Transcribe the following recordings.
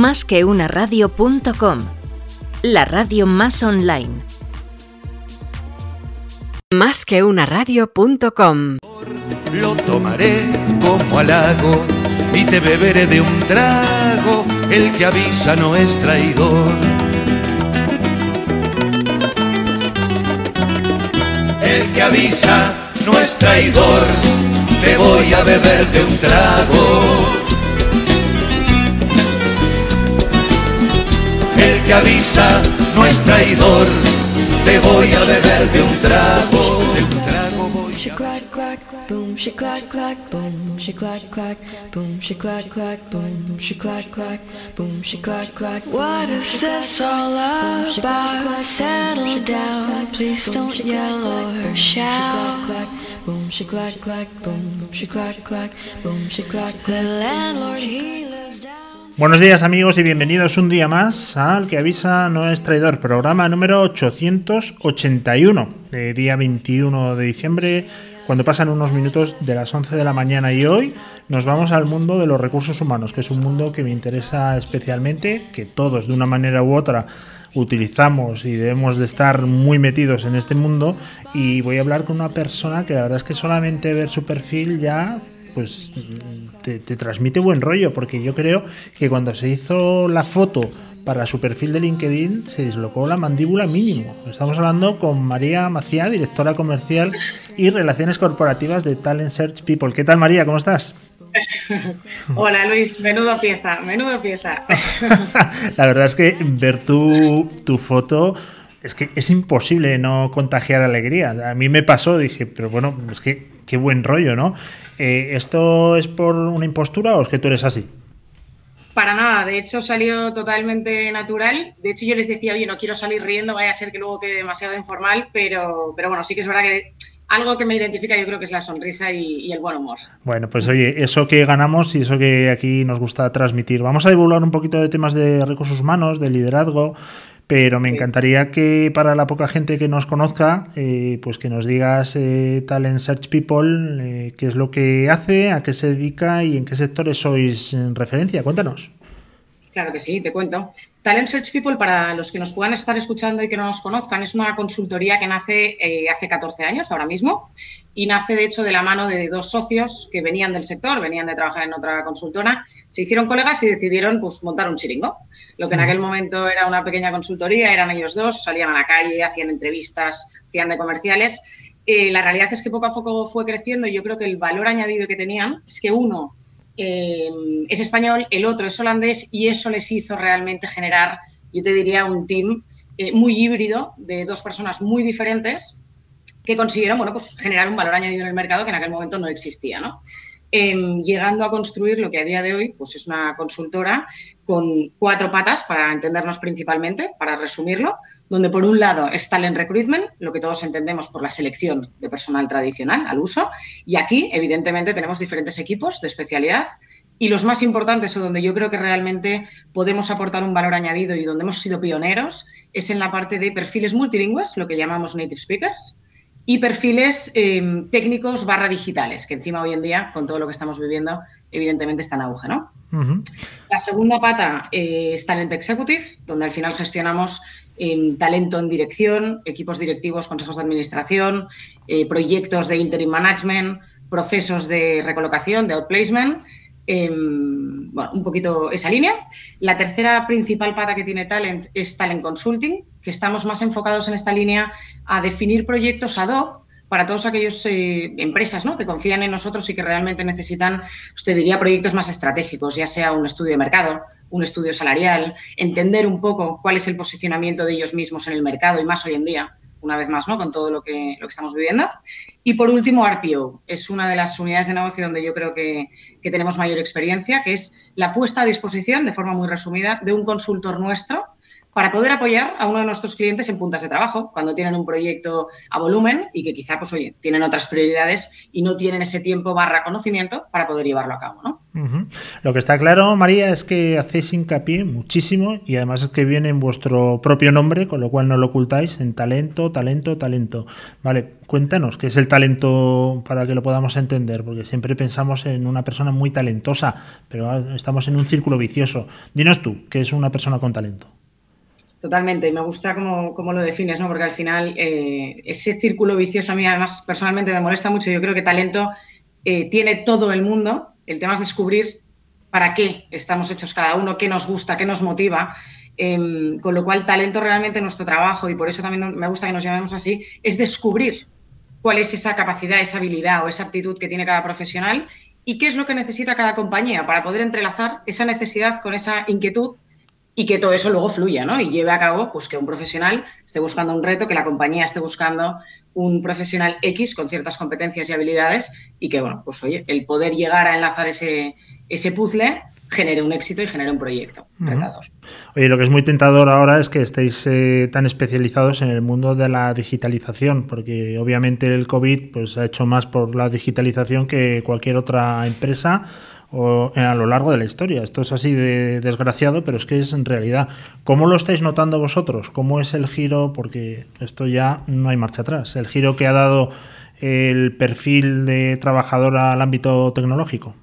Más que una radio.com, la radio más online. Más que una radio.com. Lo tomaré como halago y te beberé de un trago. El que avisa no es traidor. El que avisa no es traidor. Te voy a beber de un trago. Que avisa no es traidor. Te voy a beber de un trago. Clack clack, boom she clack clack, boom she clack clack, boom she clack clack, boom she clack clack, boom she clack clack. What is this all about? Settle down, please don't yell or shout. Boom she clack clack, boom she clack clack, boom she clack. The landlord he lives down. Buenos días amigos y bienvenidos un día más al que avisa no es traidor, programa número 881, de día 21 de diciembre, cuando pasan unos minutos de las 11 de la mañana. Y hoy nos vamos al mundo de los recursos humanos, que es un mundo que me interesa especialmente, que todos de una manera u otra utilizamos y debemos de estar muy metidos en este mundo. Y voy a hablar con una persona que la verdad es que solamente ver su perfil ya pues te, te, transmite buen rollo, porque yo creo que cuando se hizo la foto para su perfil de LinkedIn se dislocó la mandíbula mínimo. Estamos hablando con María Maciá, directora comercial y relaciones corporativas de Talent Search People. ¿Qué tal María? ¿Cómo estás? Hola Luis, menudo pieza, menudo pieza. la verdad es que ver tu, tu foto es que es imposible no contagiar alegría. A mí me pasó, dije, pero bueno, es que qué buen rollo, ¿no? Eh, ¿Esto es por una impostura o es que tú eres así? Para nada, de hecho salió totalmente natural. De hecho yo les decía, oye, no quiero salir riendo, vaya a ser que luego quede demasiado informal, pero, pero bueno, sí que es verdad que algo que me identifica yo creo que es la sonrisa y, y, el buen humor. Bueno, pues oye, eso que ganamos y eso que aquí nos gusta transmitir. Vamos a divulgar un poquito de temas de recursos humanos, de liderazgo, pero me encantaría que para la poca gente que nos conozca, eh, pues que nos digas eh, Talent Search People, eh, qué es lo que hace, a qué se dedica y en qué sectores sois en referencia. Cuéntanos. Claro que sí, te cuento. Talent Search People, para los que nos puedan estar escuchando y que no nos conozcan, es una consultoría que nace eh, hace 14 años, ahora mismo, y nace de hecho de la mano de dos socios que venían del sector, venían de trabajar en otra consultora, se hicieron colegas y decidieron pues, montar un chiringo. Lo que en aquel momento era una pequeña consultoría, eran ellos dos, salían a la calle, hacían entrevistas, hacían de comerciales. Eh, la realidad es que poco a poco fue creciendo y yo creo que el valor añadido que tenían es que uno eh, es español, el otro es holandés y eso les hizo realmente generar, yo te diría, un team eh, muy híbrido de dos personas muy diferentes que consiguieron bueno, pues, generar un valor añadido en el mercado que en aquel momento no existía. ¿no? Eh, llegando a construir lo que a día de hoy pues es una consultora con cuatro patas, para entendernos principalmente, para resumirlo, donde por un lado está el recruitment, lo que todos entendemos por la selección de personal tradicional al uso, y aquí, evidentemente, tenemos diferentes equipos de especialidad y los más importantes o donde yo creo que realmente podemos aportar un valor añadido y donde hemos sido pioneros es en la parte de perfiles multilingües, lo que llamamos native speakers, y perfiles eh, técnicos barra digitales, que encima hoy en día, con todo lo que estamos viviendo, evidentemente está en auge, ¿no? Uh -huh. La segunda pata eh, es Talent Executive, donde al final gestionamos eh, talento en dirección, equipos directivos, consejos de administración, eh, proyectos de interim management, procesos de recolocación, de outplacement, bueno, un poquito esa línea. La tercera principal pata que tiene Talent es Talent Consulting, que estamos más enfocados en esta línea a definir proyectos ad hoc para todas aquellas eh, empresas ¿no? que confían en nosotros y que realmente necesitan, usted diría, proyectos más estratégicos, ya sea un estudio de mercado, un estudio salarial, entender un poco cuál es el posicionamiento de ellos mismos en el mercado y más hoy en día, una vez más, ¿no? con todo lo que, lo que estamos viviendo. Y por último, RPO. Es una de las unidades de negocio donde yo creo que, que tenemos mayor experiencia, que es la puesta a disposición, de forma muy resumida, de un consultor nuestro para poder apoyar a uno de nuestros clientes en puntas de trabajo, cuando tienen un proyecto a volumen y que quizá, pues oye, tienen otras prioridades y no tienen ese tiempo barra conocimiento para poder llevarlo a cabo, ¿no? Lo que está claro, María, es que hacéis hincapié muchísimo y además es que viene en vuestro propio nombre, con lo cual no lo ocultáis, en talento, talento, talento. Vale, cuéntanos qué es el talento para que lo podamos entender, porque siempre pensamos en una persona muy talentosa, pero estamos en un círculo vicioso. Dinos tú, ¿qué es una persona con talento? Totalmente, me gusta cómo, lo defines, ¿no? Porque al final eh, ese círculo vicioso a mí además personalmente me molesta mucho. Yo creo que talento eh, tiene todo el mundo. El tema es descubrir para qué estamos hechos cada uno, qué nos gusta, qué nos motiva. Em, con lo cual, talento realmente nuestro trabajo, y por eso también me gusta que nos llamemos así, es descubrir cuál es esa capacidad, esa habilidad o esa aptitud que tiene cada profesional y qué es lo que necesita cada compañía para poder entrelazar esa necesidad con esa inquietud y que todo eso luego fluya, ¿no? Y lleve a cabo pues que un profesional esté buscando un reto, que la compañía esté buscando un profesional X con ciertas competencias y habilidades y que, bueno, pues oye, el poder llegar a enlazar ese, ese puzzle genere un éxito y genere un proyecto retador. Oye, lo que es muy tentador ahora es que estéis eh, tan especializados en el mundo de la digitalización, porque obviamente el COVID pues, ha hecho más por la digitalización que cualquier otra empresa o, a lo largo de la historia. Esto es así de desgraciado, pero es que es en realidad. ¿Cómo lo estáis notando vosotros? ¿Cómo es el giro? Porque esto ya no hay marcha atrás. El giro que ha dado el perfil de trabajador al ámbito tecnológico.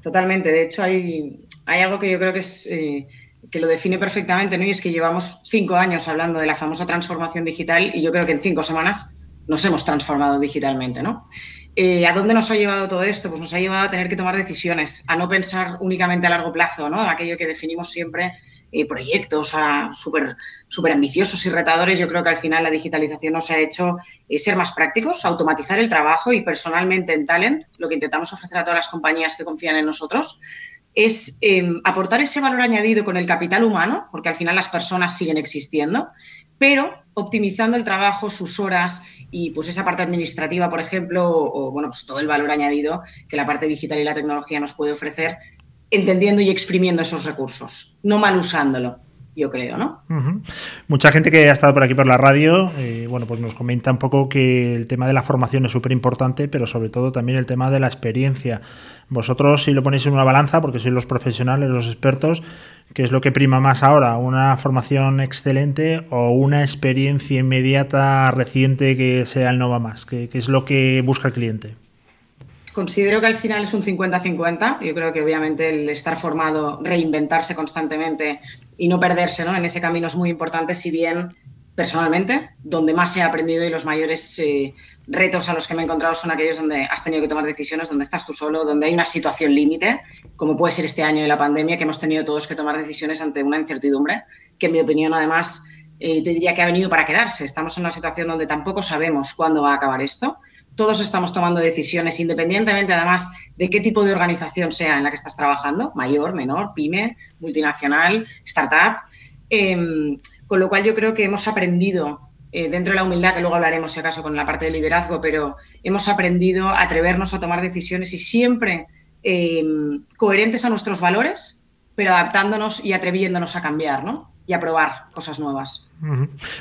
Totalmente. De hecho, hay, hay algo que yo creo que es. Eh, que lo define perfectamente, ¿no? Y es que llevamos cinco años hablando de la famosa transformación digital y yo creo que en cinco semanas nos hemos transformado digitalmente, ¿no? Eh, ¿A dónde nos ha llevado todo esto? Pues nos ha llevado a tener que tomar decisiones, a no pensar únicamente a largo plazo, ¿no? Aquello que definimos siempre, eh, proyectos súper ambiciosos y retadores. Yo creo que al final la digitalización nos ha hecho eh, ser más prácticos, automatizar el trabajo y personalmente en Talent, lo que intentamos ofrecer a todas las compañías que confían en nosotros, es em, aportar ese valor añadido con el capital humano, porque al final las personas siguen existiendo, pero optimizando el trabajo, sus horas y pues esa parte administrativa, por ejemplo, o, bueno, pues todo el valor añadido que la parte digital y la tecnología nos puede ofrecer, entendiendo y exprimiendo esos recursos, no mal usándolo yo creo, ¿no? Mucha gente que ha estado por aquí por la radio, eh, bueno, pues nos comenta un poco que el tema de la formación es súper importante, pero sobre todo también el tema de la experiencia. Vosotros, si lo ponéis en una balanza, porque sois los profesionales, los expertos, ¿qué es lo que prima más ahora? ¿Una formación excelente o una experiencia inmediata, reciente que sea el Nova Más? ¿Qué, qué es lo que busca el cliente? Considero que al final es un 50-50. Yo creo que obviamente el estar formado, reinventarse constantemente y no perderse en ese camino es muy importante, si bien personalmente, donde más he aprendido y los mayores eh, retos a los que me he encontrado son aquellos donde has tenido que tomar decisiones, donde estás tú solo, donde hay una situación límite, como puede ser este año de la pandemia, que hemos tenido todos que tomar decisiones ante una incertidumbre, que en mi opinión además eh, te diría que ha venido para quedarse. Estamos en una situación donde tampoco sabemos cuándo va a acabar esto todos estamos tomando decisiones, independientemente además de qué tipo de organización sea en la que estás trabajando, mayor, menor, pyme, multinacional, startup. Em, con lo cual yo creo que hemos aprendido, eh, dentro de la humildad, que luego hablaremos si acaso con la parte de liderazgo, pero hemos aprendido a atrevernos a tomar decisiones y siempre em, coherentes a nuestros valores, pero adaptándonos y atreviéndonos a cambiar, ¿no? Y a probar cosas nuevas.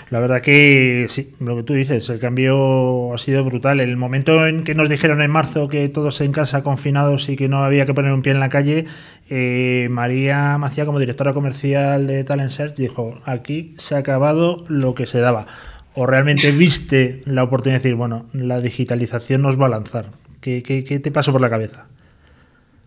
La verdad que sí, lo que tú dices, el cambio ha sido brutal. El momento en que nos dijeron en marzo que todos en casa confinados y que no había que poner un pie en la calle, eh, María Macía, como directora comercial de Talent Search, dijo, aquí se ha acabado lo que se daba. ¿O realmente viste la oportunidad de decir, bueno, la digitalización nos va a lanzar? ¿Qué, qué, qué te pasó por la cabeza?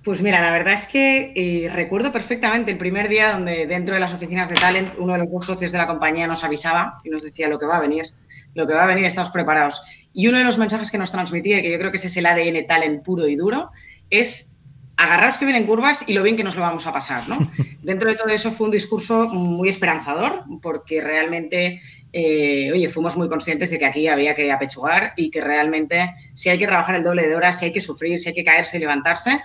Pues mira, la verdad es que eh, recuerdo perfectamente el primer día donde dentro de las oficinas de Talent uno de los dos socios de la compañía nos avisaba y nos decía lo que va a venir, lo que va a venir, estamos preparados. Y uno de los mensajes que nos transmitía, que yo creo que ese es el ADN Talent puro y duro, es agarraros que vienen curvas y lo bien que nos lo vamos a pasar, ¿no? Dentro de todo eso fue un discurso muy esperanzador porque realmente eh, oye, fuimos muy conscientes de que aquí había que apechugar y que realmente si hay que trabajar el doble de horas, si hay que sufrir, si hay que caerse y levantarse,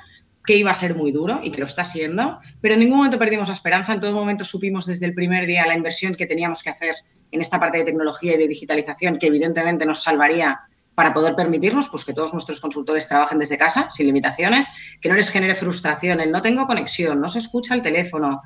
que iba a ser muy duro y que lo está siendo, pero en ningún momento perdimos la esperanza, en todo momento supimos desde el primer día la inversión que teníamos que hacer en esta parte de tecnología y de digitalización, que evidentemente nos salvaría para poder permitirnos pues, que todos nuestros consultores trabajen desde casa, sin limitaciones, que no les genere frustración, el no tengo conexión, no se escucha el teléfono,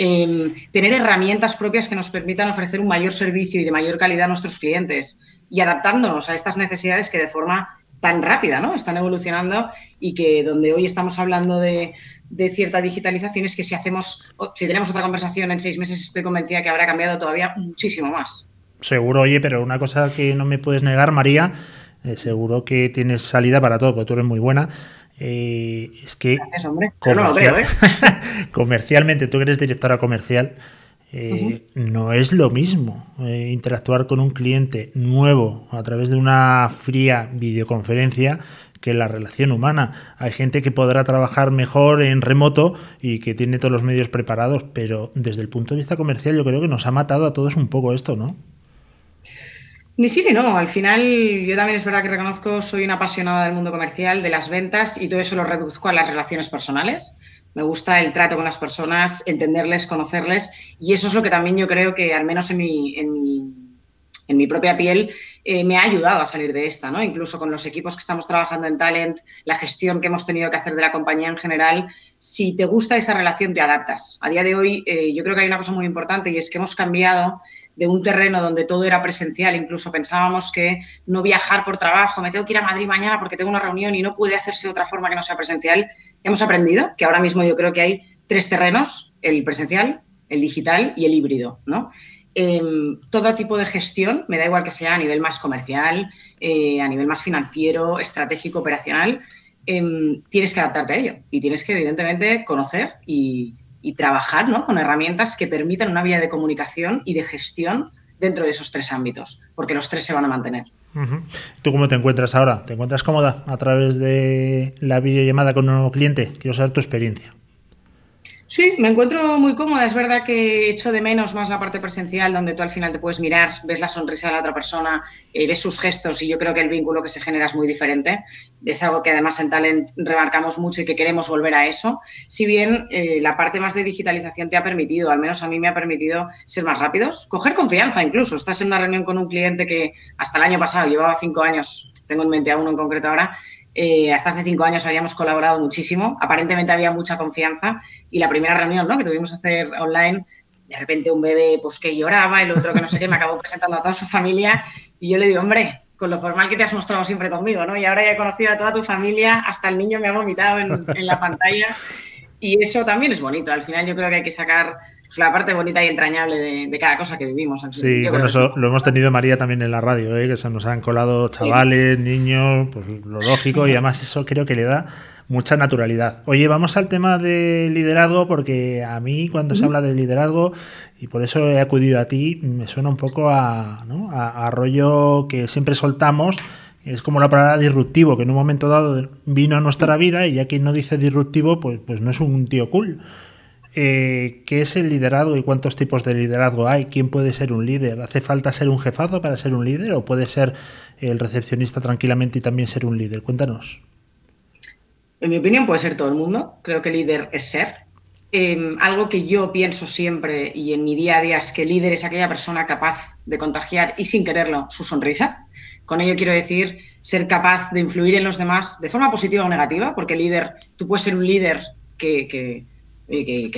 Em, tener herramientas propias que nos permitan ofrecer un mayor servicio y de mayor calidad a nuestros clientes y adaptándonos a estas necesidades que de forma tan rápida ¿no? están evolucionando y que donde hoy estamos hablando de, de cierta digitalización es que si hacemos, si tenemos otra conversación en seis meses, estoy convencida que habrá cambiado todavía muchísimo más. Seguro, oye, pero una cosa que no me puedes negar, María, eh, seguro que tienes salida para todo, porque tú eres muy buena. Eh, es que comercialmente, tú que eres directora comercial, eh, no es lo mismo interactuar con un cliente nuevo a través de una fría videoconferencia que la relación humana. Hay gente que podrá trabajar mejor en remoto y que tiene todos los medios preparados, pero desde el punto de vista comercial yo creo que nos ha matado a todos un poco esto, ¿no? Ni sí ni no. Al final, yo también es verdad que reconozco, soy una apasionada del mundo comercial, de las ventas y todo eso lo reduzco a las relaciones personales. Me gusta el trato con las personas, entenderles, conocerles y eso es lo que también yo creo que, al menos en mi, en mi, en mi propia piel, eh, me ha ayudado a salir de esta, ¿no? Incluso con los equipos que estamos trabajando en Talent, la gestión que hemos tenido que hacer de la compañía en general, si te gusta esa relación, te adaptas. A día de hoy, eh, yo creo que hay una cosa muy importante y es que hemos cambiado de un terreno donde todo era presencial, incluso pensábamos que no viajar por trabajo, me tengo que ir a Madrid mañana porque tengo una reunión y no puede hacerse de otra forma que no sea presencial. Hemos aprendido que ahora mismo yo creo que hay tres terrenos, el presencial, el digital y el híbrido, ¿no? Em, todo tipo de gestión, me da igual que sea a nivel más comercial, eh, a nivel más financiero, estratégico, operacional, em, tienes que adaptarte a ello y tienes que evidentemente conocer y, y trabajar ¿no? con herramientas que permitan una vía de comunicación y de gestión dentro de esos tres ámbitos, porque los tres se van a mantener. ¿Tú cómo te encuentras ahora? ¿Te encuentras cómoda a través de la videollamada con un nuevo cliente? Quiero saber tu experiencia. Sí, me encuentro muy cómoda. Es verdad que echo de menos más la parte presencial, donde tú al final te puedes mirar, ves la sonrisa de la otra persona, eh, ves sus gestos y yo creo que el vínculo que se genera es muy diferente. Es algo que además en Talent remarcamos mucho y que queremos volver a eso. Si bien eh, la parte más de digitalización te ha permitido, al menos a mí me ha permitido ser más rápidos, coger confianza incluso. Estás en una reunión con un cliente que hasta el año pasado llevaba cinco años, tengo en mente a uno en concreto ahora, eh, hasta hace cinco años habíamos colaborado muchísimo, aparentemente había mucha confianza y la primera reunión ¿no? que tuvimos que hacer online, de repente un bebé pues, que lloraba, el otro que no sé qué, me acabó presentando a toda su familia y yo le digo, hombre, con lo formal que te has mostrado siempre conmigo, ¿no? Y ahora ya he conocido a toda tu familia, hasta el niño me ha vomitado en, en la pantalla y eso también es bonito. Al final yo creo que hay que sacar la parte bonita y entrañable de, cada cosa que vivimos. Sí, bueno, eso lo hemos tenido María también en la radio, ¿eh? que se nos han colado chavales, niños, pues lo lógico, y además eso creo que le da mucha naturalidad. Oye, vamos al tema de liderazgo, porque a mí cuando se habla de liderazgo, y por eso he acudido a ti, me suena un poco a, ¿no? a, rollo que siempre soltamos. Es como la palabra disruptivo, que en un momento dado vino a nuestra vida y ya quien no dice disruptivo, pues, pues no es un tío cool. Eh, ¿Qué es el liderazgo y cuántos tipos de liderazgo hay? ¿Quién puede ser un líder? ¿Hace falta ser un jefazo para ser un líder o puede ser el recepcionista tranquilamente y también ser un líder? Cuéntanos. En mi opinión puede ser todo el mundo. Creo que líder es ser. Em, algo que yo pienso siempre y en mi día a día es que líder es aquella persona capaz de contagiar y sin quererlo su sonrisa. Con ello quiero decir ser capaz de influir en los demás de forma positiva o negativa, porque líder, tú puedes ser un líder que que,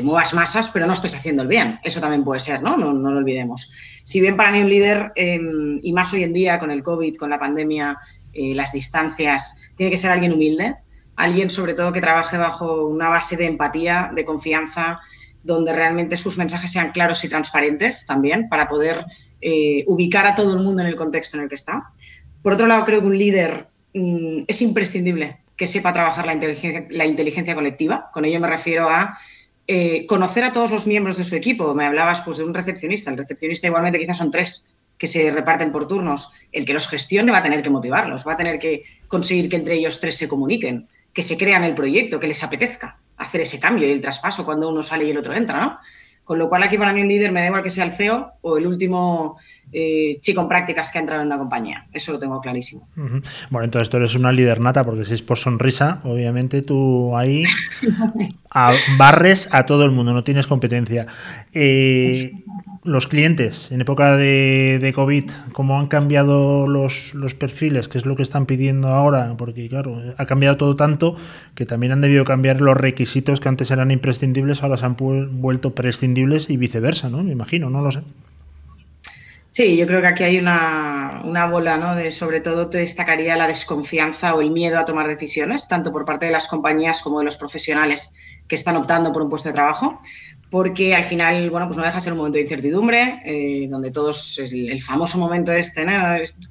muevas masas, pero no estés haciendo el bien. Eso también puede ser, ¿no? No, lo olvidemos. Si bien para mí un líder, em, y más hoy en día con el COVID, con la pandemia, eh, las distancias, tiene que ser alguien humilde, alguien sobre todo que trabaje bajo una base de empatía, de confianza, donde realmente sus mensajes sean claros y transparentes también, para poder eh, ubicar a todo el mundo en el contexto en el que está. Por otro lado, creo que un líder mm, es imprescindible que sepa trabajar la inteligencia, la inteligencia colectiva. Con ello me refiero a eh, conocer a todos los miembros de su equipo. Me hablabas pues, de un recepcionista. El recepcionista igualmente quizás son tres que se reparten por turnos. El que los gestione va a tener que motivarlos, va a tener que conseguir que entre ellos tres se comuniquen, que se crean el proyecto, que les apetezca hacer ese cambio y el traspaso cuando uno sale y el otro entra, ¿no? Con lo cual aquí para mí un líder me da igual que sea el CEO o el último eh, chico en prácticas que ha entrado en una compañía. Eso lo tengo clarísimo. Bueno, entonces tú eres una líder nata, porque si es por sonrisa, obviamente tú ahí barres a todo el mundo, no tienes competencia. Eh, los clientes en época de, COVID, ¿cómo han cambiado los, los, perfiles? ¿Qué es lo que están pidiendo ahora? Porque, claro, ha cambiado todo tanto que también han debido cambiar los requisitos que antes eran imprescindibles, ahora se han vuelto prescindibles y viceversa, ¿no? Me imagino, no lo sé. Sí, yo creo que aquí hay una, una, bola, ¿no? De sobre todo te destacaría la desconfianza o el miedo a tomar decisiones, tanto por parte de las compañías como de los profesionales que están optando por un puesto de trabajo, porque al final, bueno, pues no deja de ser un momento de incertidumbre, eh, donde todos, el, famoso momento este, ¿no?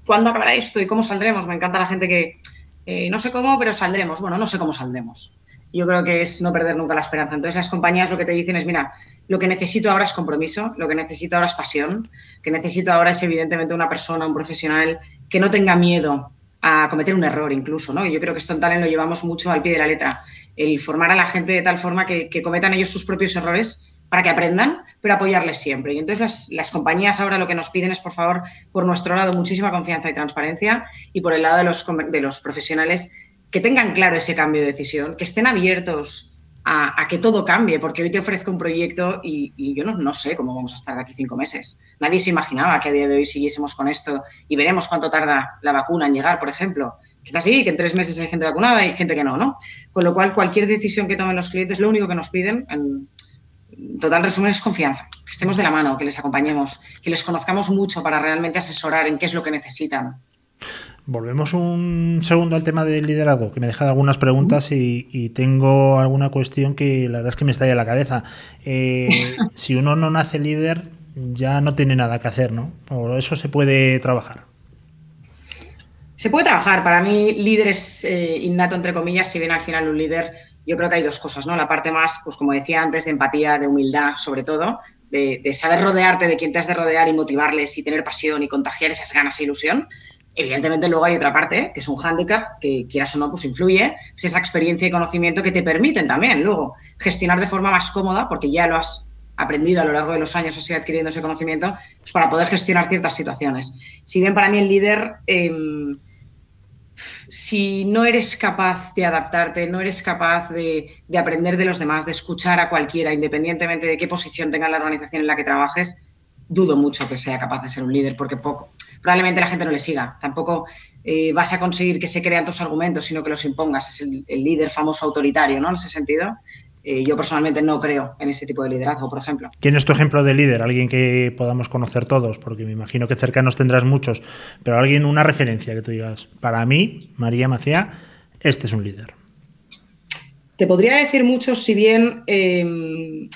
¿Cuándo acabará esto y cómo saldremos? Me encanta la gente que, eh, no sé cómo, pero saldremos. Bueno, no sé cómo saldremos yo creo que es no perder nunca la esperanza. Entonces las compañías lo que te dicen es, mira, lo que necesito ahora es compromiso, lo que necesito ahora es pasión, que necesito ahora es evidentemente una persona, un profesional que no tenga miedo a cometer un error incluso, ¿no? Yo creo que esto en Talent lo llevamos mucho al pie de la letra, el formar a la gente de tal forma que, cometan ellos sus propios errores para que aprendan, pero apoyarles siempre. Y entonces las, las, compañías ahora lo que nos piden es, por favor, por nuestro lado, muchísima confianza y transparencia y por el lado de los, de los profesionales, que tengan claro ese cambio de decisión, que estén abiertos a, que todo cambie, porque hoy te ofrezco un proyecto y, yo no, sé cómo vamos a estar de aquí cinco meses. Nadie se imaginaba que a día de hoy siguiésemos con esto y veremos cuánto tarda la vacuna en llegar, por ejemplo. Quizás sí, que en tres meses hay gente vacunada y gente que no, ¿no? Con lo cual, cualquier decisión que tomen los clientes, lo único que nos piden, en total resumen, es confianza, que estemos de la mano, que les acompañemos, que les conozcamos mucho para realmente asesorar en qué es lo que necesitan. Volvemos un segundo al tema del liderazgo, que me deja algunas preguntas y, tengo alguna cuestión que la verdad es que me está en la cabeza. Eh, si uno no nace líder, ya no tiene nada que hacer, ¿no? ¿O eso se puede trabajar? Se puede trabajar. Para mí, líder es eh, innato, entre comillas, si bien al final un líder, yo creo que hay dos cosas, ¿no? La parte más, pues como decía antes, de empatía, de humildad, sobre todo, de, de saber rodearte de quien te has de rodear y motivarles y tener pasión y contagiar esas ganas e ilusión. Evidentemente luego hay otra parte, que es un hándicap, que quieras o no, pues influye, es esa experiencia y conocimiento que te permiten también luego gestionar de forma más cómoda, porque ya lo has aprendido a lo largo de los años, has ido adquiriendo ese conocimiento, pues para poder gestionar ciertas situaciones. Si bien para mí el líder, em, si no eres capaz de adaptarte, no eres capaz de, de aprender de los demás, de escuchar a cualquiera, independientemente de qué posición tenga la organización en la que trabajes, dudo mucho que sea capaz de ser un líder, porque poco, probablemente la gente no le siga. Tampoco eh, vas a conseguir que se crean tus argumentos, sino que los impongas. Es el, líder famoso autoritario, ¿no? En ese sentido. Eh, yo personalmente no creo en ese tipo de liderazgo, por ejemplo. ¿Quién es tu ejemplo de líder? Alguien que podamos conocer todos, porque me imagino que cercanos tendrás muchos, pero alguien, una referencia que tú digas, para mí, María Macía, este es un líder. Te podría decir muchos, si bien em,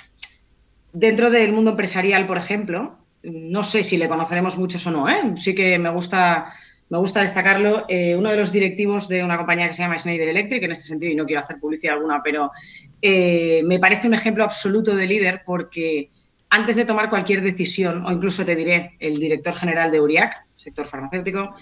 dentro del mundo empresarial, por ejemplo, no sé si le conoceremos muchos o no, ¿eh? sí que me gusta, me gusta destacarlo. Eh, uno de los directivos de una compañía que se llama Schneider Electric, en este sentido, y no quiero hacer publicidad alguna, pero eh, me parece un ejemplo absoluto de líder porque antes de tomar cualquier decisión, o incluso te diré, el director general de URIAC, sector farmacéutico,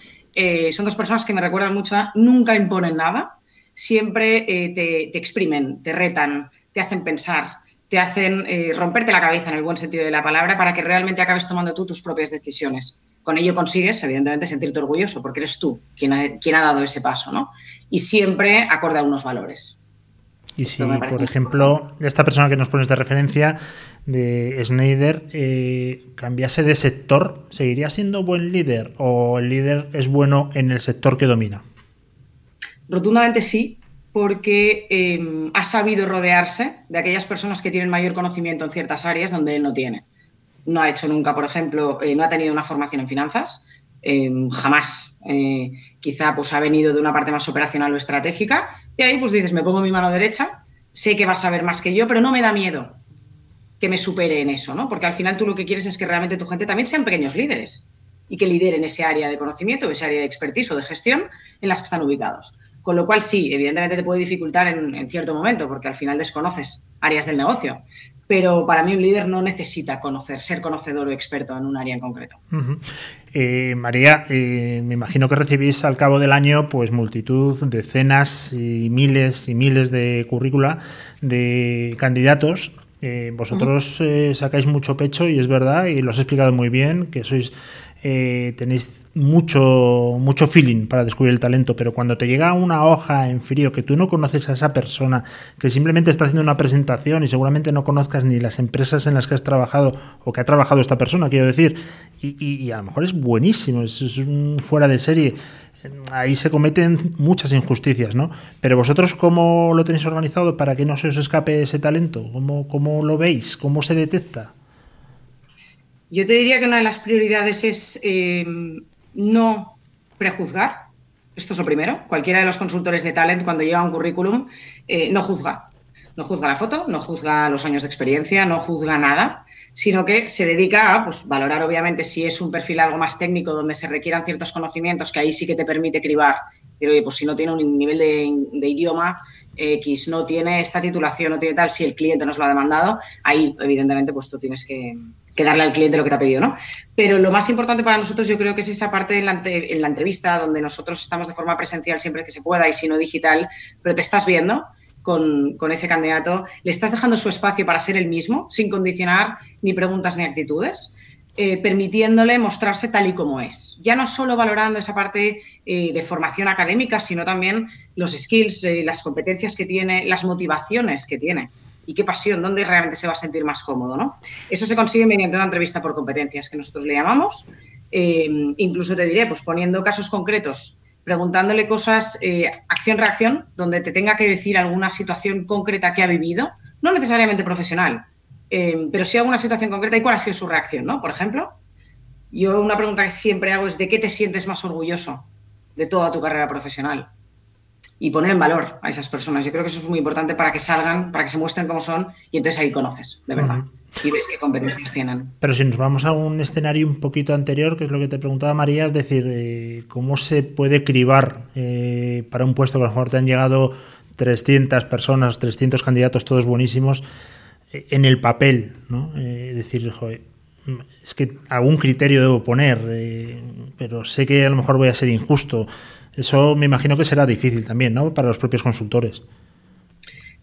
son dos personas que me recuerdan mucho a nunca imponen nada, siempre te, te exprimen, te retan, te hacen pensar, te hacen eh, romperte la cabeza en el buen sentido de la palabra para que realmente acabes tomando tú tus propias decisiones. Con ello consigues, evidentemente, sentirte orgulloso porque eres tú quien ha, quien ha dado ese paso, ¿no? Y siempre acorde a unos valores. Y si, por ejemplo, esta persona que nos pones de referencia, de Schneider, eh, cambiase de sector, ¿seguiría siendo buen líder o el líder es bueno en el sector que domina? Rotundamente sí, porque em, ha sabido rodearse de aquellas personas que tienen mayor conocimiento en ciertas áreas donde él no tiene. No ha hecho nunca, por ejemplo, eh, no ha tenido una formación en finanzas, em, jamás. Eh, quizá pues ha venido de una parte más operacional o estratégica y ahí pues dices, me pongo mi mano derecha, sé que va a saber más que yo, pero no me da miedo que me supere en eso, ¿no? Porque al final tú lo que quieres es que realmente tu gente también sean pequeños líderes y que lideren ese área de conocimiento, ese área de expertise o de gestión en las que están ubicados. Con lo cual, sí, evidentemente te puede dificultar en, cierto momento, porque al final desconoces áreas del negocio. Pero para mí un líder no necesita conocer, ser conocedor o experto en un área en concreto. Eh, María, eh, me imagino que recibís al cabo del año pues multitud, decenas y miles y miles de currícula de candidatos eh, vosotros sacáis mucho pecho y es verdad, y lo has explicado muy bien, que sois eh, tenéis mucho, mucho feeling para descubrir el talento, pero cuando te llega una hoja en frío que tú no conoces a esa persona, que simplemente está haciendo una presentación y seguramente no conozcas ni las empresas en las que has trabajado o que ha trabajado esta persona, quiero decir, y, a lo mejor es buenísimo, es, fuera de serie. Ahí se cometen muchas injusticias, ¿no? Pero vosotros, ¿cómo lo tenéis organizado para que no se os escape ese talento? ¿Cómo, cómo lo veis? ¿Cómo se detecta? Yo te diría que una de las prioridades es eh, no prejuzgar. Esto es lo primero. Cualquiera de los consultores de talent, cuando llega un currículum, eh, no juzga. No juzga la foto, no juzga los años de experiencia, no juzga nada, sino que se dedica a pues, valorar, obviamente, si es un perfil algo más técnico, donde se requieran ciertos conocimientos, que ahí sí que te permite cribar. Pero, pues si no tiene un nivel de, idioma X, no tiene esta titulación, no tiene tal, si el cliente nos lo ha demandado, ahí, evidentemente, pues tú tienes que, que darle al cliente lo que te ha pedido, ¿no? Pero lo más importante para nosotros yo creo que es esa parte en la, en la entrevista donde nosotros estamos de forma presencial siempre que se pueda y si no digital, pero te estás viendo con, con, ese candidato, le estás dejando su espacio para ser el mismo, sin condicionar ni preguntas ni actitudes, eh, permitiéndole mostrarse tal y como es. Ya no solo valorando esa parte eh, de formación académica, sino también los skills, eh, las competencias que tiene, las motivaciones que tiene y qué pasión, dónde realmente se va a sentir más cómodo. ¿no? Eso se consigue mediante una entrevista por competencias, que nosotros le llamamos. Eh, incluso te diré, pues poniendo casos concretos, preguntándole cosas, acción-reacción, donde te tenga que decir alguna situación concreta que ha vivido, no necesariamente profesional, eh, pero sí alguna situación concreta y cuál ha sido su reacción, ¿no? Por ejemplo, yo una pregunta que siempre hago es ¿de qué te sientes más orgulloso de toda tu carrera profesional? y poner en valor a esas personas. Yo creo que eso es muy importante para que salgan, para que se muestren cómo son y entonces ahí conoces, de verdad. Y ves qué competencias tienen. Pero si nos vamos a un escenario un poquito anterior, que es lo que te preguntaba María, es decir, eh, ¿cómo se puede cribar eh, para un puesto que a lo mejor te han llegado 300 personas, 300 candidatos, todos buenísimos, en el papel? ¿no? decir, joder, es que algún criterio debo poner, pero sé que a lo mejor voy a ser injusto. Eso me imagino que será difícil también, ¿no? Para los propios consultores.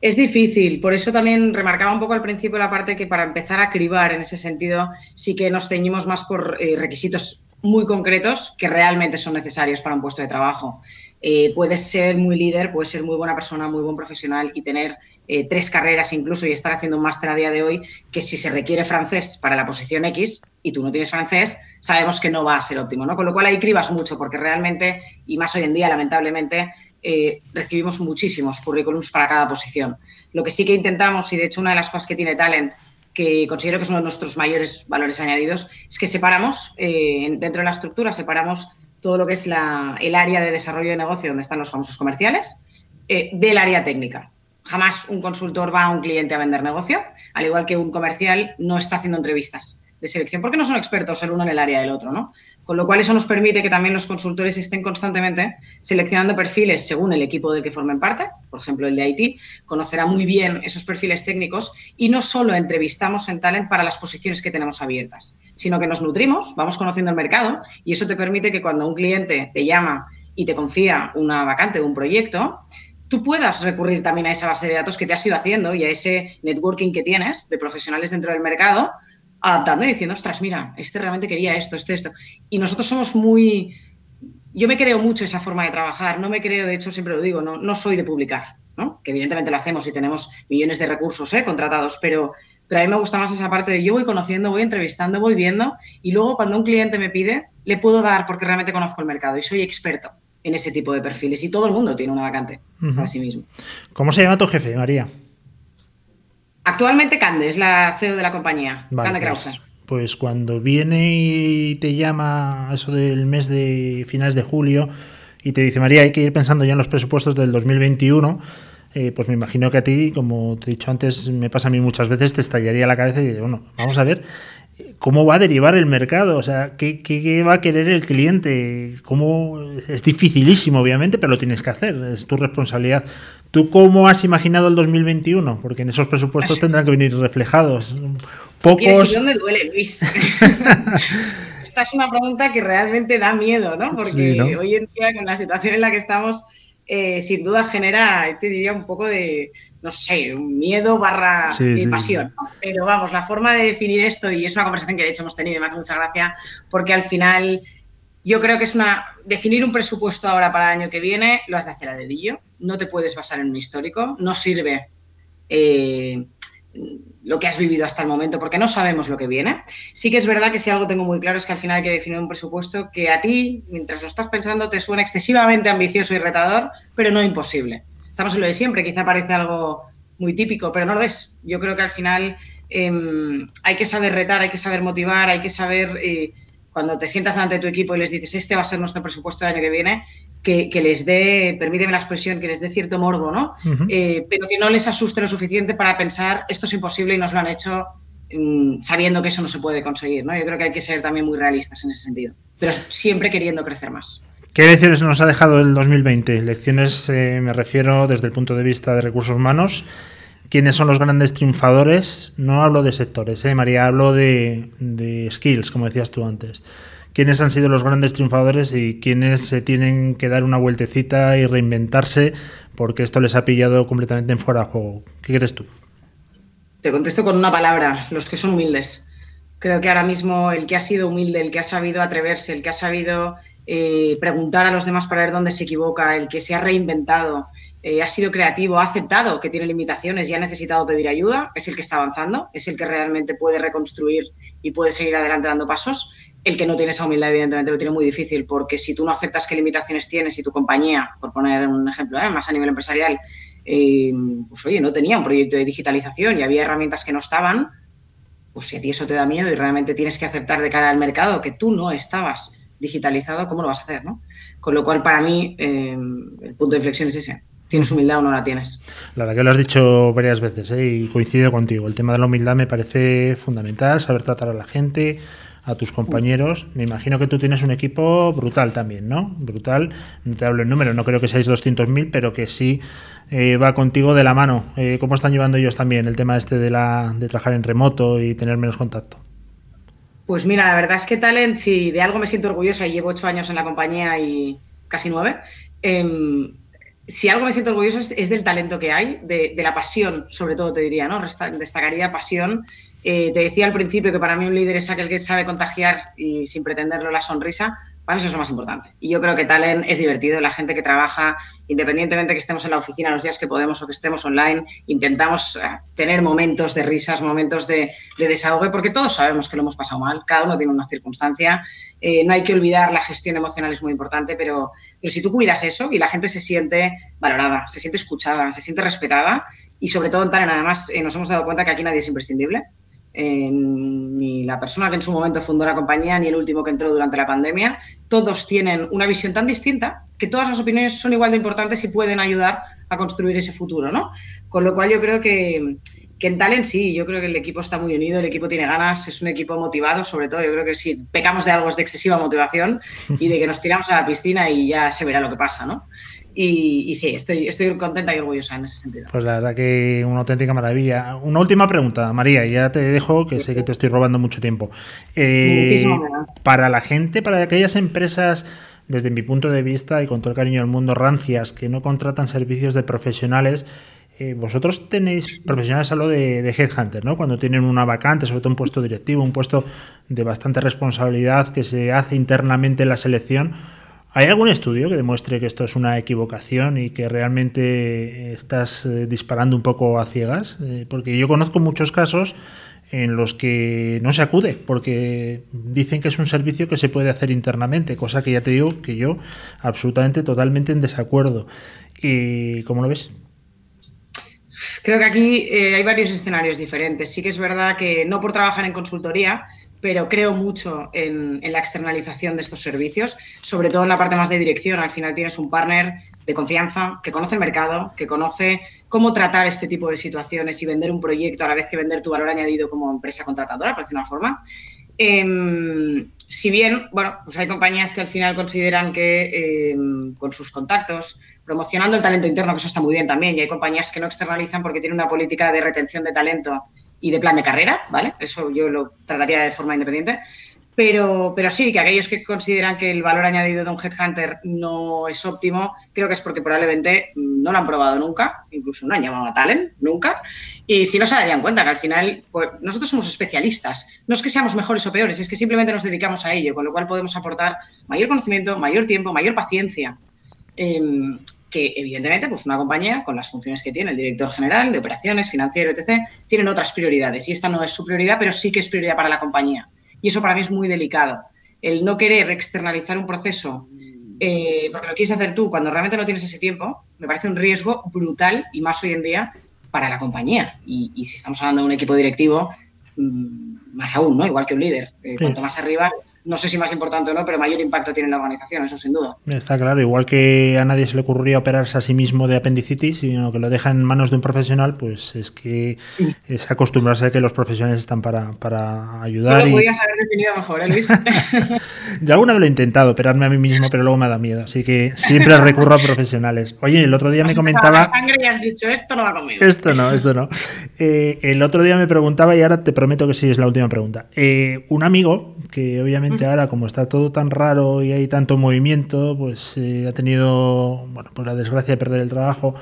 Es difícil, por eso también remarcaba un poco al principio la parte que para empezar a cribar en ese sentido sí que nos teñimos más por eh, requisitos muy concretos que realmente son necesarios para un puesto de trabajo. Eh, puedes ser muy líder, puedes ser muy buena persona, muy buen profesional y tener eh, tres carreras incluso y estar haciendo un máster a día de hoy que si se requiere francés para la posición X y tú no tienes francés, sabemos que no va a ser óptimo, ¿no? Con lo cual ahí cribas mucho porque realmente, y más hoy en día lamentablemente, eh, recibimos muchísimos currículums para cada posición. Lo que sí que intentamos, y de hecho una de las cosas que tiene Talent, que considero que es uno de nuestros mayores valores añadidos, es que separamos, eh, dentro de la estructura, separamos todo lo que es la, el área de desarrollo de negocio, donde están los famosos comerciales, del área técnica. Jamás un consultor va a un cliente a vender negocio, al igual que un comercial no está haciendo entrevistas de selección, porque no son expertos el uno en el área del otro, ¿no? Con lo cual eso nos permite que también los consultores estén constantemente seleccionando perfiles según el equipo del que formen parte, por ejemplo el de IT, conocerá muy bien esos perfiles técnicos y no solo entrevistamos en Talent para las posiciones que tenemos abiertas, sino que nos nutrimos, vamos conociendo el mercado y eso te permite que cuando un cliente te llama y te confía una vacante o un proyecto, tú puedas recurrir también a esa base de datos que te has ido haciendo y a ese networking que tienes de profesionales dentro del mercado adaptando y diciendo, ostras, mira, este realmente quería esto, este, esto. Y nosotros somos muy... Yo me creo mucho esa forma de trabajar, no me creo, de hecho siempre lo digo, no, no soy de publicar, ¿no? que evidentemente lo hacemos y tenemos millones de recursos ¿eh? contratados, pero, pero a mí me gusta más esa parte de yo voy conociendo, voy entrevistando, voy viendo y luego cuando un cliente me pide, le puedo dar porque realmente conozco el mercado y soy experto en ese tipo de perfiles y todo el mundo tiene una vacante para sí mismo. ¿Cómo se llama tu jefe, María? Actualmente Cande es la CEO de la compañía, Cande Krause. Pues, cuando viene y te llama eso del mes de finales de julio y te dice, María, hay que ir pensando ya en los presupuestos del 2021, eh, pues me imagino que a ti, como te he dicho antes, me pasa a mí muchas veces, te estallaría la cabeza y bueno, vamos a ver cómo va a derivar el mercado, o sea, ¿qué, qué, va a querer el cliente, cómo es dificilísimo, obviamente, pero lo tienes que hacer, es tu responsabilidad. ¿Tú cómo has imaginado el 2021? Porque en esos presupuestos tendrán que venir reflejados. Pocos. me duele, Luis. Esta es una pregunta que realmente da miedo, ¿no? Porque hoy en día, con la situación en la que estamos, eh, sin duda genera, te diría, un poco de, no sé, un miedo barra pasión. Pero vamos, la forma de definir esto, y es una conversación que de hecho hemos tenido y me hace mucha gracia, porque al final yo creo que es una. Definir un presupuesto ahora para el año que viene lo has de hacer a dedillo. No te puedes basar en un histórico. No sirve eh, lo que has vivido hasta el momento porque no sabemos lo que viene. Sí que es verdad que si algo tengo muy claro es que al final hay que definir un presupuesto que a ti, mientras lo estás pensando, te suena excesivamente ambicioso y retador, pero no imposible. Estamos en lo de siempre. Quizá parece algo muy típico, pero no lo es. Yo creo que al final em, hay que saber retar, hay que saber motivar, hay que saber. Eh, cuando te sientas delante de tu equipo y les dices, este va a ser nuestro presupuesto el año que viene, que, les dé, permíteme la expresión, que les dé cierto morbo, ¿no? Eh, pero que no les asuste lo suficiente para pensar, esto es imposible y nos lo han hecho mm, sabiendo que eso no se puede conseguir, ¿no? Yo creo que hay que ser también muy realistas en ese sentido, pero siempre queriendo crecer más. ¿Qué lecciones nos ha dejado el 2020? Lecciones, eh, me refiero desde el punto de vista de recursos humanos quiénes son los grandes triunfadores, no hablo de sectores, ¿eh, María, hablo de, skills, como decías tú antes. ¿Quiénes han sido los grandes triunfadores y quiénes se tienen que dar una vueltecita y reinventarse porque esto les ha pillado completamente en fuera de juego? ¿Qué crees tú? Te contesto con una palabra, los que son humildes. Creo que ahora mismo el que ha sido humilde, el que ha sabido atreverse, el que ha sabido eh, preguntar a los demás para ver dónde se equivoca, el que se ha reinventado, eh, ha sido creativo, ha aceptado que tiene limitaciones y ha necesitado pedir ayuda, es el que está avanzando, es el que realmente puede reconstruir y puede seguir adelante dando pasos. El que no tiene esa humildad, evidentemente, lo tiene muy difícil, porque si tú no aceptas qué limitaciones tienes y tu compañía, por poner un ejemplo ¿eh? más a nivel empresarial, pues oye, no tenía un proyecto de digitalización y había herramientas que no estaban, pues si a ti eso te da miedo y realmente tienes que aceptar de cara al mercado que tú no estabas digitalizado, ¿cómo lo vas a hacer? ¿no? Con lo cual, para mí, el punto de inflexión es ese ¿Tienes humildad o no la tienes? La verdad que lo has dicho varias veces ¿eh? y coincido contigo. El tema de la humildad me parece fundamental, saber tratar a la gente, a tus compañeros. Me imagino que tú tienes un equipo brutal también, ¿no? Brutal. No te hablo en número, no creo que seáis 200.000, pero que sí eh, va contigo de la mano. Eh, ¿Cómo están llevando ellos también el tema este de, la, de trabajar en remoto y tener menos contacto? Pues mira, la verdad es que Talent, si de algo me siento orgullosa, y llevo ocho años en la compañía y casi nueve, eh, si algo me siento orgulloso es, del talento que hay, de, la pasión, sobre todo te diría, ¿no? Destacaría pasión. Eh, te decía al principio que para mí un líder es aquel que sabe contagiar y sin pretenderlo la sonrisa, eso es lo más importante. Y yo creo que Talent es divertido. La gente que trabaja, independientemente que estemos en la oficina los días que podemos o que estemos online, intentamos eh, tener momentos de risas, momentos de, desahogo, porque todos sabemos que lo hemos pasado mal. Cada uno tiene una circunstancia. Eh, no hay que olvidar, la gestión emocional es muy importante, pero, pero si tú cuidas eso y la gente se siente valorada, se siente escuchada, se siente respetada, y sobre todo en Talent, además, eh, nos hemos dado cuenta que aquí nadie es imprescindible ni la persona que en su momento fundó la compañía, ni el último que entró durante la pandemia. Todos tienen una visión tan distinta que todas las opiniones son igual de importantes y pueden ayudar a construir ese futuro, ¿no? Con lo cual yo creo que, que en Talent sí, yo creo que el equipo está muy unido, el equipo tiene ganas, es un equipo motivado, sobre todo yo creo que si pecamos de algo es de excesiva motivación y de que nos tiramos a la piscina y ya se verá lo que pasa, ¿no? Y, sí, estoy, estoy contenta y orgullosa en ese sentido. Pues la verdad que una auténtica maravilla. Una última pregunta, María, y ya te dejo, que sé que te estoy robando mucho tiempo. Eh, para la gente, para aquellas empresas, desde mi punto de vista y con todo el cariño del mundo, rancias, que no contratan servicios de profesionales, eh, vosotros tenéis profesionales, hablo de, de Headhunter, ¿no? Cuando tienen una vacante, sobre todo un puesto directivo, un puesto de bastante responsabilidad que se hace internamente en la selección ¿Hay algún estudio que demuestre que esto es una equivocación y que realmente estás eh, disparando un poco a ciegas? Eh, porque yo conozco muchos casos en los que no se acude, porque dicen que es un servicio que se puede hacer internamente, cosa que ya te digo que yo absolutamente, totalmente en desacuerdo. ¿Y cómo lo ves? Creo que aquí eh, hay varios escenarios diferentes. Sí que es verdad que no por trabajar en consultoría, pero creo mucho en, la externalización de estos servicios, sobre todo en la parte más de dirección. Al final tienes un partner de confianza que conoce el mercado, que conoce cómo tratar este tipo de situaciones y vender un proyecto a la vez que vender tu valor añadido como empresa contratadora, por decirlo una forma. Em, si bien, bueno, pues hay compañías que al final consideran que em, con sus contactos, promocionando el talento interno, que eso está muy bien también, y hay compañías que no externalizan porque tienen una política de retención de talento y de plan de carrera, ¿vale? Eso yo lo trataría de forma independiente. Pero, pero sí, que aquellos que consideran que el valor añadido de un headhunter no es óptimo, creo que es porque probablemente no lo han probado nunca, incluso no han llamado a talent, nunca. Y si no se darían cuenta que al final pues, nosotros somos especialistas. No es que seamos mejores o peores, es que simplemente nos dedicamos a ello, con lo cual podemos aportar mayor conocimiento, mayor tiempo, mayor paciencia. Em, que evidentemente pues una compañía con las funciones que tiene el director general de operaciones, financiero, etc., tienen otras prioridades y esta no es su prioridad, pero sí que es prioridad para la compañía. Y eso para mí es muy delicado. El no querer externalizar un proceso eh, porque lo quieres hacer tú cuando realmente no tienes ese tiempo, me parece un riesgo brutal y más hoy en día para la compañía. Y, y si estamos hablando de un equipo directivo, mmm, más aún, ¿no? Igual que un líder. Eh, sí. Cuanto más arriba, no sé si más importante o no, pero mayor impacto tiene en la organización, eso sin duda. Está claro, igual que a nadie se le ocurriría operarse a sí mismo de apendicitis, sino que lo deja en manos de un profesional, pues es que es acostumbrarse a que los profesionales están para, para ayudar. No lo podías haber definido mejor, ¿eh, Luis? Yo alguna vez lo he intentado, operarme a mí mismo, pero luego me da miedo, así que siempre recurro a profesionales. Oye, el otro día me comentaba... Sangre y has dicho, esto no va conmigo. Esto no, esto no. Eh, el otro día me preguntaba, y ahora te prometo que sí es la última pregunta. Eh, un amigo, que obviamente ahora como está todo tan raro y hay tanto movimiento, pues eh, ha tenido bueno, pues la desgracia de perder el trabajo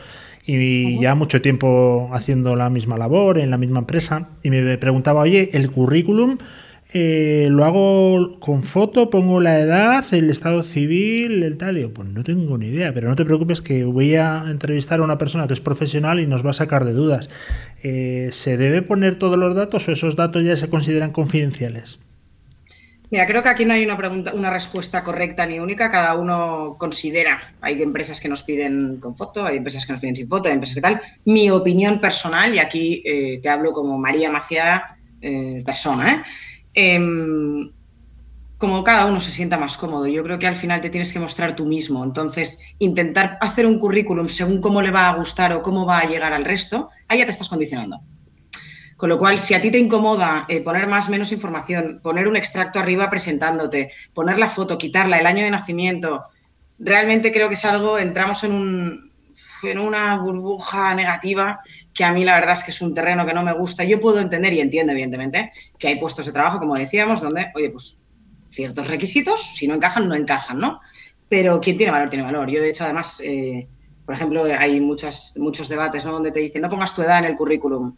y ya mucho tiempo haciendo la misma labor en la misma empresa y me preguntaba, oye, el currículum eh, lo hago con foto, pongo la edad, el estado civil, el tal. Digo, pues no tengo ni idea, pero no te preocupes que voy a entrevistar a una persona que es profesional y nos va a sacar de dudas. Eh, ¿Se debe poner todos los datos o esos datos ya se consideran confidenciales? Mira, creo que aquí no hay una pregunta, una respuesta correcta ni única. Cada uno considera. Hay empresas que nos piden con foto, hay empresas que nos piden sin foto, hay empresas que tal. Mi opinión personal, y aquí eh, te hablo como María Maciá, eh, persona, ¿eh? como cada uno se sienta más cómodo. Yo creo que al final te tienes que mostrar tú mismo. Entonces, intentar hacer un currículum según cómo le va a gustar o cómo va a llegar al resto, ahí ya te estás condicionando. Con lo cual, si a ti te incomoda eh, poner más menos información, poner un extracto arriba presentándote, poner la foto, quitarla, el año de nacimiento, realmente creo que es algo, entramos en, un, en una burbuja negativa que a mí la verdad es que es un terreno que no me gusta. Yo puedo entender y entiendo, evidentemente, que hay puestos de trabajo, como decíamos, donde, oye, pues ciertos requisitos, si no encajan, no encajan, ¿no? Pero quien tiene valor, tiene valor. Yo, de hecho, además, eh, por ejemplo, hay muchas, muchos debates ¿no? donde te dicen, no pongas tu edad en el currículum.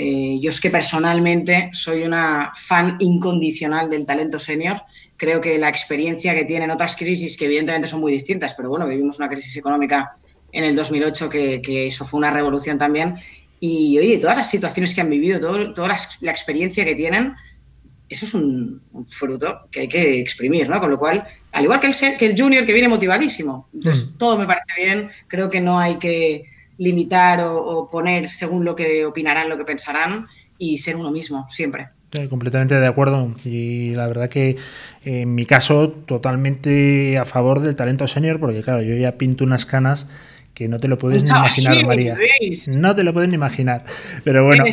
Eh, yo es que personalmente soy una fan incondicional del talento senior. Creo que la experiencia que tienen otras crisis, que evidentemente son muy distintas, pero bueno, vivimos una crisis económica en el 2008 que, que eso fue una revolución también. Y oye, todas las situaciones que han vivido, todo, toda la, la experiencia que tienen, eso es un, un, fruto que hay que exprimir, ¿no? Con lo cual, al igual que el, que el junior que viene motivadísimo, entonces mm. todo me parece bien, creo que no hay que limitar o, poner según lo que opinarán, lo que pensarán y ser uno mismo, siempre. Sí, completamente de acuerdo y la verdad que en mi caso totalmente a favor del talento senior porque claro, yo ya pinto unas canas que no te lo puedes ni imaginar, María. No te lo puedes ni imaginar. Pero bueno,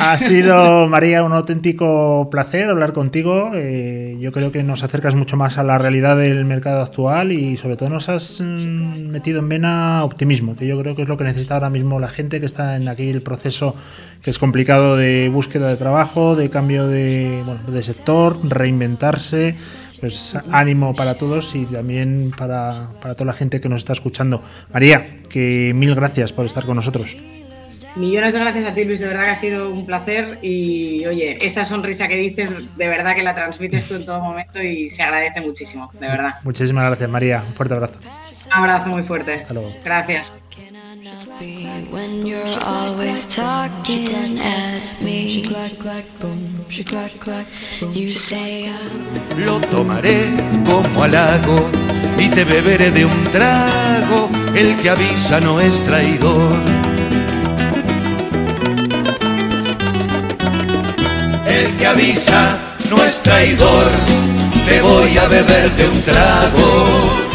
ha sido, María, un auténtico placer hablar contigo. Eh, yo creo que nos acercas mucho más a la realidad del mercado actual y sobre todo nos has mm, metido en vena optimismo, que yo creo que es lo que necesita ahora mismo la gente que está en aquí el proceso que es complicado de búsqueda de trabajo, de cambio de, bueno, de sector, reinventarse pues ánimo para todos y también para, para, toda la gente que nos está escuchando. María, que mil gracias por estar con nosotros. Millones de gracias a ti, Luis, de verdad que ha sido un placer y oye, esa sonrisa que dices, de verdad que la transmites tú en todo momento y se agradece muchísimo, de verdad. Muchísimas gracias, María. Un fuerte abrazo. Un abrazo muy fuerte. Hasta luego. Gracias. when you're always talking at me. You say Lo tomaré como halago y te beberé de un trago. El que avisa no es traidor. El que avisa no es traidor. Te voy a beber de un trago.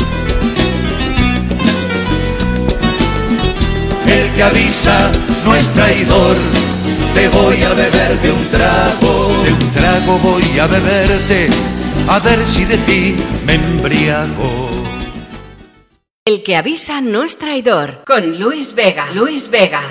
Que avisa no es traidor. Te voy a beber de un trago, de un trago voy a beberte, a ver si de ti me embriago. El que avisa no es traidor, con Luis Vega, Luis Vega.